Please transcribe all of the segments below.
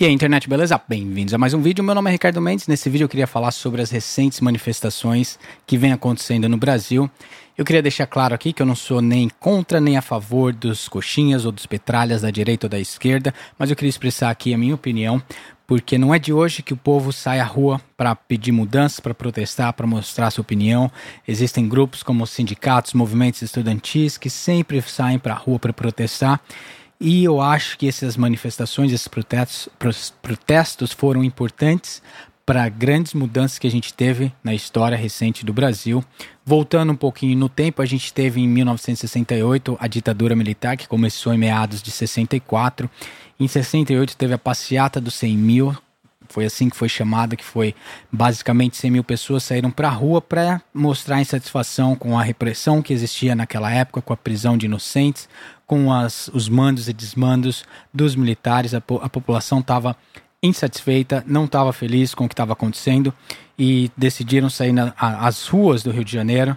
E aí, internet, beleza? Bem-vindos a mais um vídeo. Meu nome é Ricardo Mendes. Nesse vídeo eu queria falar sobre as recentes manifestações que vêm acontecendo no Brasil. Eu queria deixar claro aqui que eu não sou nem contra nem a favor dos coxinhas ou dos petralhas da direita ou da esquerda, mas eu queria expressar aqui a minha opinião, porque não é de hoje que o povo sai à rua para pedir mudanças, para protestar, para mostrar sua opinião. Existem grupos como sindicatos, movimentos estudantis que sempre saem para a rua para protestar. E eu acho que essas manifestações, esses protestos, protestos foram importantes para grandes mudanças que a gente teve na história recente do Brasil. Voltando um pouquinho no tempo, a gente teve em 1968 a ditadura militar, que começou em meados de 64. Em 68 teve a passeata dos 100 mil, foi assim que foi chamada, que foi basicamente 100 mil pessoas saíram para a rua para mostrar insatisfação com a repressão que existia naquela época, com a prisão de inocentes, com as, os mandos e desmandos dos militares. A, a população estava insatisfeita, não estava feliz com o que estava acontecendo e decidiram sair nas ruas do Rio de Janeiro.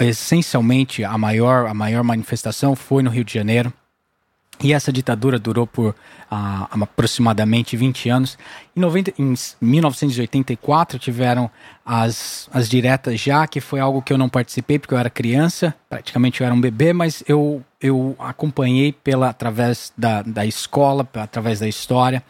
essencialmente, a maior, a maior manifestação foi no Rio de Janeiro. E essa ditadura durou por ah, aproximadamente 20 anos. Em, 90, em 1984 tiveram as, as diretas já, que foi algo que eu não participei porque eu era criança, praticamente eu era um bebê, mas eu, eu acompanhei pela, através da, da escola, através da história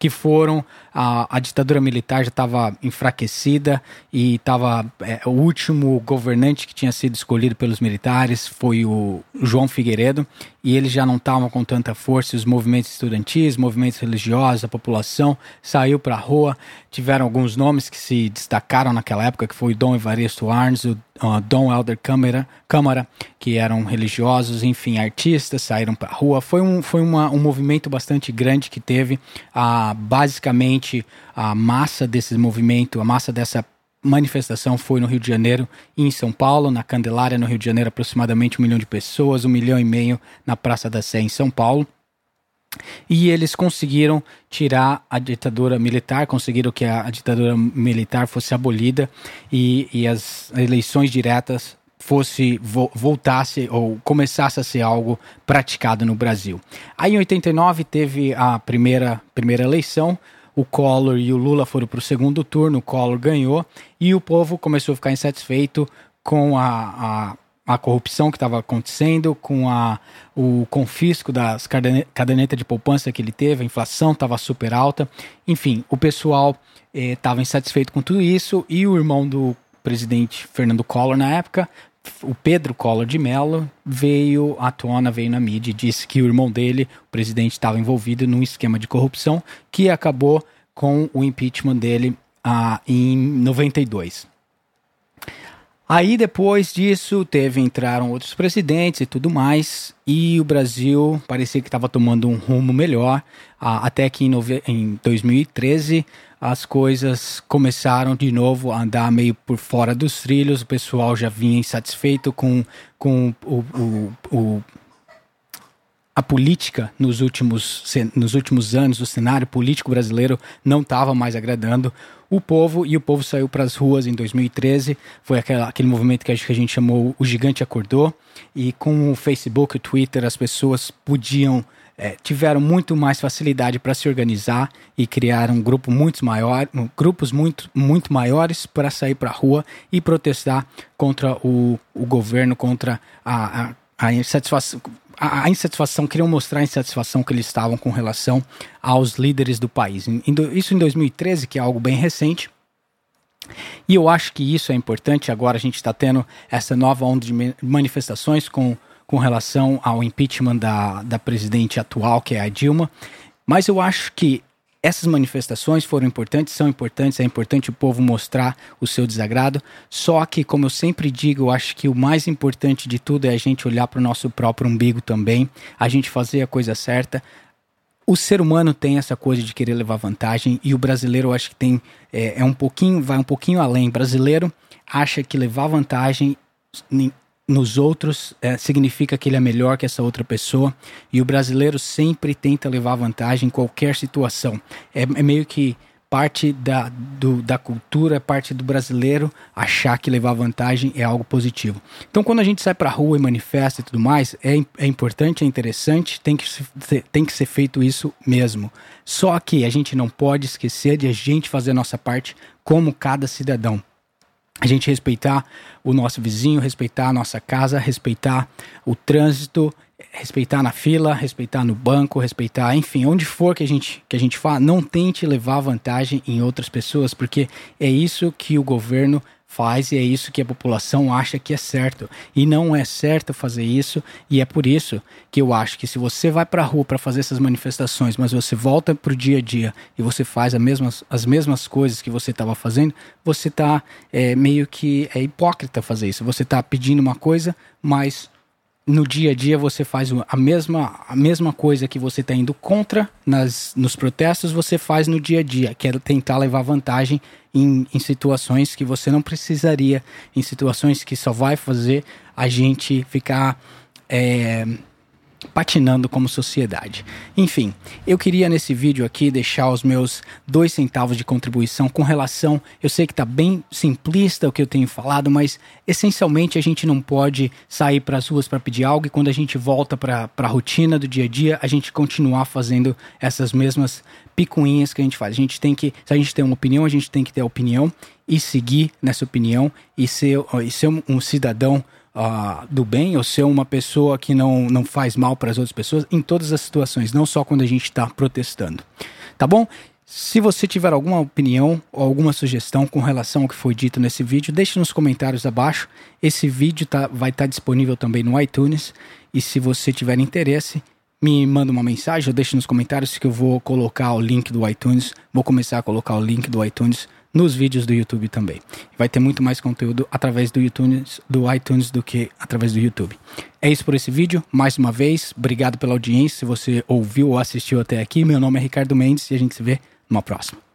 que foram a, a ditadura militar já estava enfraquecida e estava é, o último governante que tinha sido escolhido pelos militares foi o João Figueiredo e eles já não estavam com tanta força. Os movimentos estudantis, movimentos religiosos, a população saiu para a rua. Tiveram alguns nomes que se destacaram naquela época, que foi o Dom Evaristo Arns, o uh, Dom Helder Câmara, Câmara, que eram religiosos, enfim, artistas, saíram para a rua. Foi, um, foi uma, um movimento bastante grande que teve, uh, basicamente, a massa desse movimento, a massa dessa manifestação foi no Rio de Janeiro e em São Paulo, na Candelária, no Rio de Janeiro, aproximadamente um milhão de pessoas, um milhão e meio na Praça da Sé, em São Paulo. E eles conseguiram tirar a ditadura militar, conseguiram que a, a ditadura militar fosse abolida e, e as eleições diretas fosse vo, voltasse ou começasse a ser algo praticado no Brasil. Aí em 89 teve a primeira primeira eleição, o Collor e o Lula foram para o segundo turno, o Collor ganhou e o povo começou a ficar insatisfeito com a, a a corrupção que estava acontecendo, com a, o confisco das cadernetas de poupança que ele teve, a inflação estava super alta. Enfim, o pessoal estava eh, insatisfeito com tudo isso e o irmão do presidente Fernando Collor na época, o Pedro Collor de Mello, veio à tona, veio na mídia e disse que o irmão dele, o presidente, estava envolvido num esquema de corrupção que acabou com o impeachment dele ah, em 92. Aí depois disso teve entraram outros presidentes e tudo mais e o Brasil parecia que estava tomando um rumo melhor. Até que em, em 2013 as coisas começaram de novo a andar meio por fora dos trilhos. O pessoal já vinha insatisfeito com, com o, o, o a política nos últimos, nos últimos anos, o cenário político brasileiro não estava mais agradando o povo e o povo saiu para as ruas em 2013. Foi aquela, aquele movimento que a gente chamou O Gigante Acordou. E com o Facebook o Twitter, as pessoas podiam. É, tiveram muito mais facilidade para se organizar e criar um grupo muito maior, grupos muito, muito maiores para sair para a rua e protestar contra o, o governo, contra a, a, a insatisfação, a, insatisfação, queriam mostrar a insatisfação que eles estavam com relação aos líderes do país. Isso em 2013, que é algo bem recente. E eu acho que isso é importante. Agora a gente está tendo essa nova onda de manifestações com, com relação ao impeachment da, da presidente atual, que é a Dilma. Mas eu acho que essas manifestações foram importantes, são importantes, é importante o povo mostrar o seu desagrado. Só que, como eu sempre digo, eu acho que o mais importante de tudo é a gente olhar para o nosso próprio umbigo também, a gente fazer a coisa certa. O ser humano tem essa coisa de querer levar vantagem e o brasileiro eu acho que tem é, é um pouquinho, vai um pouquinho além. O brasileiro acha que levar vantagem nos outros é, significa que ele é melhor que essa outra pessoa e o brasileiro sempre tenta levar vantagem em qualquer situação. É, é meio que parte da, do, da cultura, é parte do brasileiro achar que levar vantagem é algo positivo. Então, quando a gente sai para a rua e manifesta e tudo mais, é, é importante, é interessante, tem que, ser, tem que ser feito isso mesmo. Só que a gente não pode esquecer de a gente fazer a nossa parte como cada cidadão. A gente respeitar o nosso vizinho, respeitar a nossa casa, respeitar o trânsito respeitar na fila, respeitar no banco, respeitar, enfim, onde for que a gente que a gente fala, não tente levar vantagem em outras pessoas, porque é isso que o governo faz e é isso que a população acha que é certo. E não é certo fazer isso, e é por isso que eu acho que se você vai para a rua para fazer essas manifestações, mas você volta para o dia a dia e você faz as mesmas, as mesmas coisas que você estava fazendo, você está é, meio que é hipócrita fazer isso. Você está pedindo uma coisa, mas no dia a dia você faz a mesma, a mesma coisa que você está indo contra nas, nos protestos, você faz no dia a dia, que é tentar levar vantagem em, em situações que você não precisaria, em situações que só vai fazer a gente ficar. É, patinando como sociedade. Enfim, eu queria nesse vídeo aqui deixar os meus dois centavos de contribuição com relação. Eu sei que está bem simplista o que eu tenho falado, mas essencialmente a gente não pode sair para as ruas para pedir algo e quando a gente volta para a rotina do dia a dia, a gente continuar fazendo essas mesmas picuinhas que a gente faz. A gente tem que, se a gente tem uma opinião, a gente tem que ter a opinião e seguir nessa opinião e ser, e ser um cidadão uh, do bem ou ser uma pessoa que não, não faz mal para as outras pessoas em todas as situações, não só quando a gente está protestando. Tá bom? Se você tiver alguma opinião ou alguma sugestão com relação ao que foi dito nesse vídeo, deixe nos comentários abaixo. Esse vídeo tá, vai estar tá disponível também no iTunes. E se você tiver interesse, me manda uma mensagem ou deixe nos comentários que eu vou colocar o link do iTunes. Vou começar a colocar o link do iTunes nos vídeos do YouTube também. Vai ter muito mais conteúdo através do iTunes, do iTunes do que através do YouTube. É isso por esse vídeo. Mais uma vez, obrigado pela audiência. Se você ouviu ou assistiu até aqui, meu nome é Ricardo Mendes e a gente se vê numa próxima.